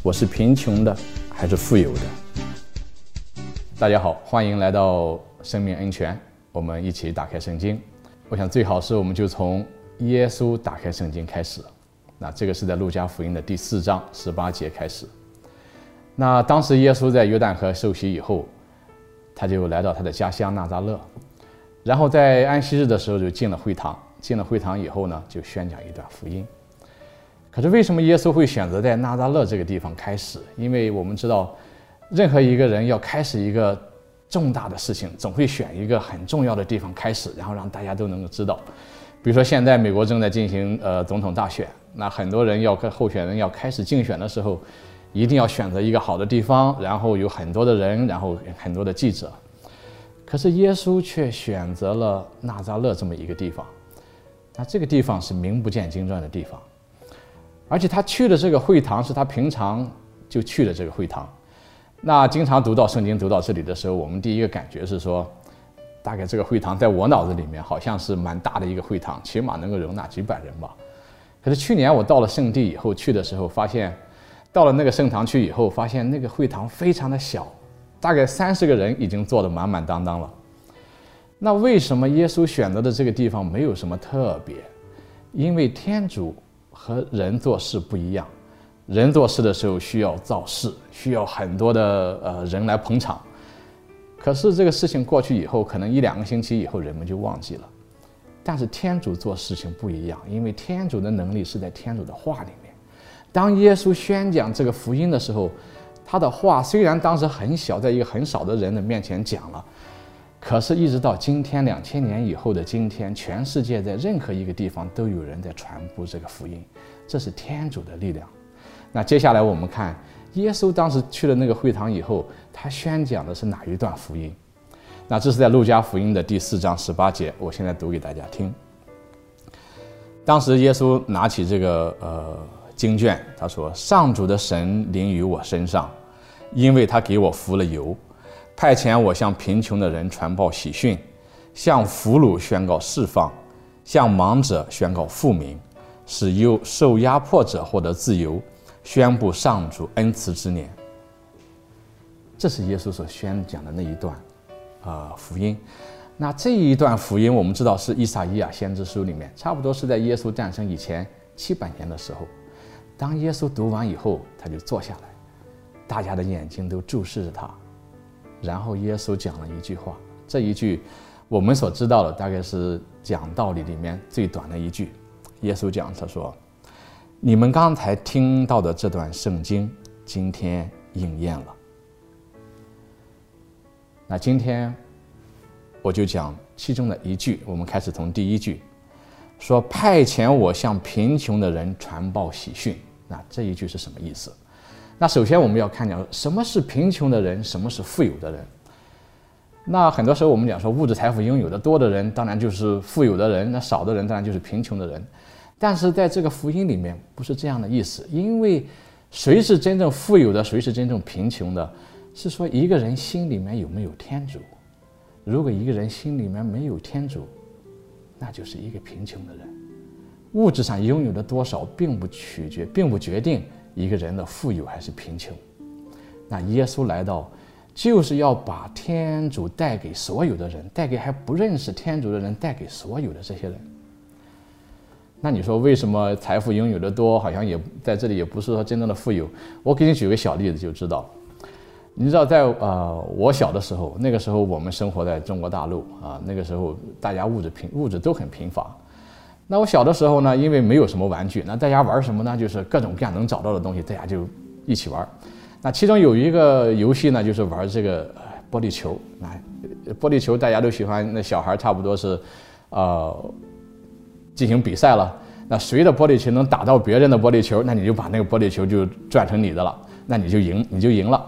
我是贫穷的还是富有的？大家好，欢迎来到生命恩泉，我们一起打开圣经。我想最好是我们就从耶稣打开圣经开始。那这个是在路加福音的第四章十八节开始。那当时耶稣在约旦河受洗以后，他就来到他的家乡纳扎勒，然后在安息日的时候就进了会堂。进了会堂以后呢，就宣讲一段福音。可是为什么耶稣会选择在纳扎勒这个地方开始？因为我们知道，任何一个人要开始一个重大的事情，总会选一个很重要的地方开始，然后让大家都能够知道。比如说现在美国正在进行呃总统大选，那很多人要跟候选人要开始竞选的时候，一定要选择一个好的地方，然后有很多的人，然后很多的记者。可是耶稣却选择了纳扎勒这么一个地方，那这个地方是名不见经传的地方，而且他去的这个会堂是他平常就去的这个会堂。那经常读到圣经读到这里的时候，我们第一个感觉是说，大概这个会堂在我脑子里面好像是蛮大的一个会堂，起码能够容纳几百人吧。可是去年我到了圣地以后去的时候，发现。到了那个圣堂去以后，发现那个会堂非常的小，大概三十个人已经坐得满满当当了。那为什么耶稣选择的这个地方没有什么特别？因为天主和人做事不一样，人做事的时候需要造势，需要很多的呃人来捧场。可是这个事情过去以后，可能一两个星期以后人们就忘记了。但是天主做事情不一样，因为天主的能力是在天主的话里面。当耶稣宣讲这个福音的时候，他的话虽然当时很小，在一个很少的人的面前讲了，可是，一直到今天两千年以后的今天，全世界在任何一个地方都有人在传播这个福音，这是天主的力量。那接下来我们看，耶稣当时去了那个会堂以后，他宣讲的是哪一段福音？那这是在路加福音的第四章十八节，我现在读给大家听。当时耶稣拿起这个呃。经卷，他说：“上主的神临于我身上，因为他给我服了油，派遣我向贫穷的人传报喜讯，向俘虏宣告释放，向盲者宣告复明，使忧受压迫者获得自由，宣布上主恩慈之年。”这是耶稣所宣讲的那一段，啊、呃，福音。那这一段福音，我们知道是《伊撒伊亚先知书》里面，差不多是在耶稣诞生以前七百年的时候。当耶稣读完以后，他就坐下来，大家的眼睛都注视着他，然后耶稣讲了一句话，这一句我们所知道的大概是讲道理里面最短的一句。耶稣讲，他说：“你们刚才听到的这段圣经，今天应验了。”那今天我就讲其中的一句，我们开始从第一句，说派遣我向贫穷的人传报喜讯。那这一句是什么意思？那首先我们要看讲什么是贫穷的人，什么是富有的人。那很多时候我们讲说物质财富拥有的多的人，当然就是富有的人；那少的人当然就是贫穷的人。但是在这个福音里面不是这样的意思，因为谁是真正富有的，谁是真正贫穷的，是说一个人心里面有没有天主。如果一个人心里面没有天主，那就是一个贫穷的人。物质上拥有的多少，并不取决，并不决定一个人的富有还是贫穷。那耶稣来到，就是要把天主带给所有的人，带给还不认识天主的人，带给所有的这些人。那你说为什么财富拥有的多，好像也在这里也不是说真正的富有？我给你举个小例子就知道。你知道在呃我小的时候，那个时候我们生活在中国大陆啊，那个时候大家物质贫，物质都很贫乏。那我小的时候呢，因为没有什么玩具，那大家玩什么呢？就是各种各样能找到的东西，大家就一起玩。那其中有一个游戏呢，就是玩这个玻璃球。那玻璃球大家都喜欢，那小孩差不多是，呃，进行比赛了。那谁的玻璃球能打到别人的玻璃球，那你就把那个玻璃球就转成你的了，那你就赢，你就赢了。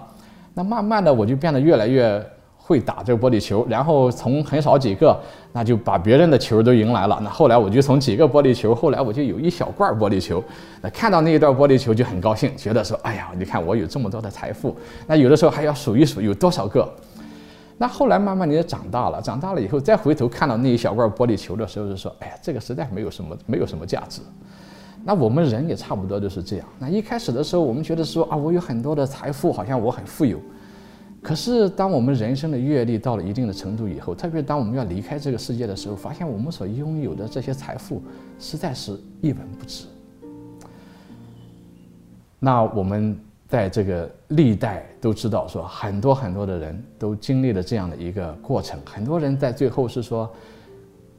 那慢慢的我就变得越来越。会打这个玻璃球，然后从很少几个，那就把别人的球都赢来了。那后来我就从几个玻璃球，后来我就有一小罐玻璃球。那看到那一段玻璃球就很高兴，觉得说：“哎呀，你看我有这么多的财富。”那有的时候还要数一数有多少个。那后来慢慢你也长大了，长大了以后再回头看到那一小罐玻璃球的时候，就说：“哎呀，这个实在没有什么，没有什么价值。”那我们人也差不多就是这样。那一开始的时候，我们觉得说啊，我有很多的财富，好像我很富有。可是当我们人生的阅历到了一定的程度以后，特别当我们要离开这个世界的时候，发现我们所拥有的这些财富实在是一文不值。那我们在这个历代都知道，说很多很多的人都经历了这样的一个过程，很多人在最后是说。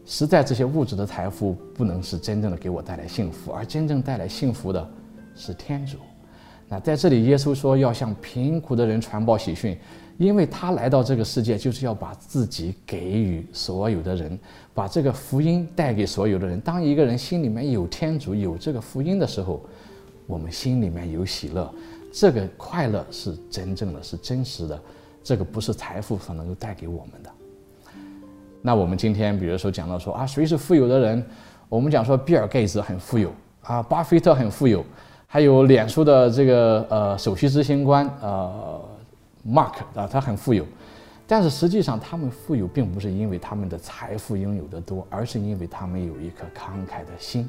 实在这些物质的财富不能是真正的给我带来幸福，而真正带来幸福的是天主。那在这里，耶稣说要向贫苦的人传报喜讯，因为他来到这个世界就是要把自己给予所有的人，把这个福音带给所有的人。当一个人心里面有天主、有这个福音的时候，我们心里面有喜乐，这个快乐是真正的、是真实的，这个不是财富所能够带给我们的。那我们今天，比如说讲到说啊，谁是富有的人？我们讲说，比尔盖茨很富有啊，巴菲特很富有，还有脸书的这个呃首席执行官呃，Mark 啊，他很富有。但是实际上，他们富有并不是因为他们的财富拥有的多，而是因为他们有一颗慷慨的心，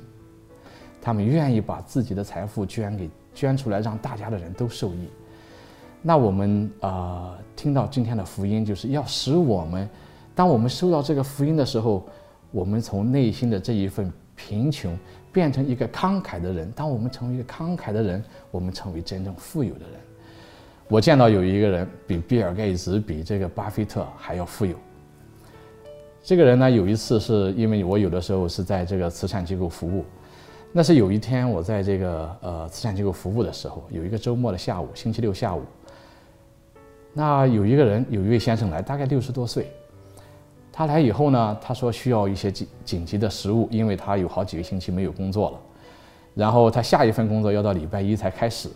他们愿意把自己的财富捐给捐出来，让大家的人都受益。那我们、呃，听到今天的福音，就是要使我们。当我们收到这个福音的时候，我们从内心的这一份贫穷变成一个慷慨的人。当我们成为一个慷慨的人，我们成为真正富有的人。我见到有一个人比比尔盖茨、比这个巴菲特还要富有。这个人呢，有一次是因为我有的时候是在这个慈善机构服务，那是有一天我在这个呃慈善机构服务的时候，有一个周末的下午，星期六下午，那有一个人，有一位先生来，大概六十多岁。他来以后呢，他说需要一些紧紧急的食物，因为他有好几个星期没有工作了，然后他下一份工作要到礼拜一才开始，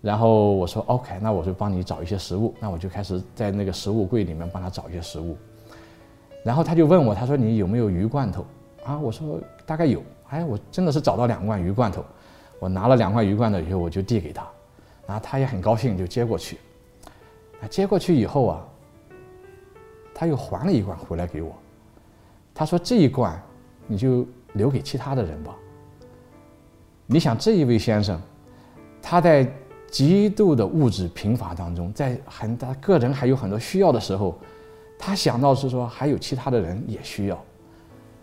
然后我说 OK，那我就帮你找一些食物，那我就开始在那个食物柜里面帮他找一些食物，然后他就问我，他说你有没有鱼罐头？啊？我说大概有，哎，我真的是找到两罐鱼罐头，我拿了两罐鱼罐头以后我就递给他，然后他也很高兴就接过去，啊，接过去以后啊。他又还了一罐回来给我，他说：“这一罐你就留给其他的人吧。”你想这一位先生，他在极度的物质贫乏当中，在很大个人还有很多需要的时候，他想到是说还有其他的人也需要。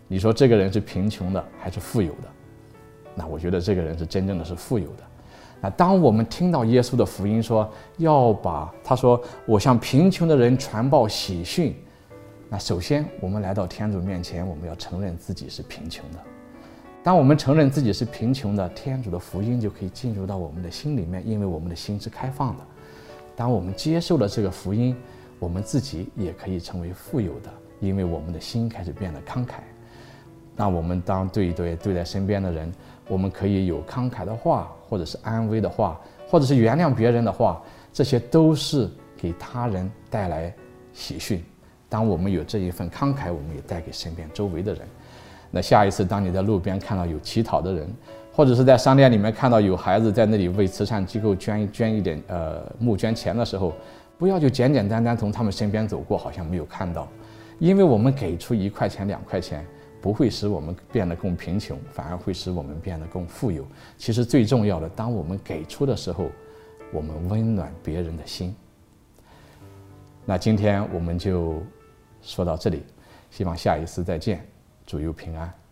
你说这个人是贫穷的还是富有的？那我觉得这个人是真正的是富有的。那当我们听到耶稣的福音说要把他说我向贫穷的人传报喜讯。那首先，我们来到天主面前，我们要承认自己是贫穷的。当我们承认自己是贫穷的，天主的福音就可以进入到我们的心里面，因为我们的心是开放的。当我们接受了这个福音，我们自己也可以成为富有的，因为我们的心开始变得慷慨。那我们当对对对待身边的人，我们可以有慷慨的话，或者是安慰的话，或者是原谅别人的话，这些都是给他人带来喜讯。当我们有这一份慷慨，我们也带给身边周围的人。那下一次，当你在路边看到有乞讨的人，或者是在商店里面看到有孩子在那里为慈善机构捐捐一点呃募捐钱的时候，不要就简简单单从他们身边走过，好像没有看到。因为我们给出一块钱两块钱，不会使我们变得更贫穷，反而会使我们变得更富有。其实最重要的，当我们给出的时候，我们温暖别人的心。那今天我们就。说到这里，希望下一次再见，祝佑平安。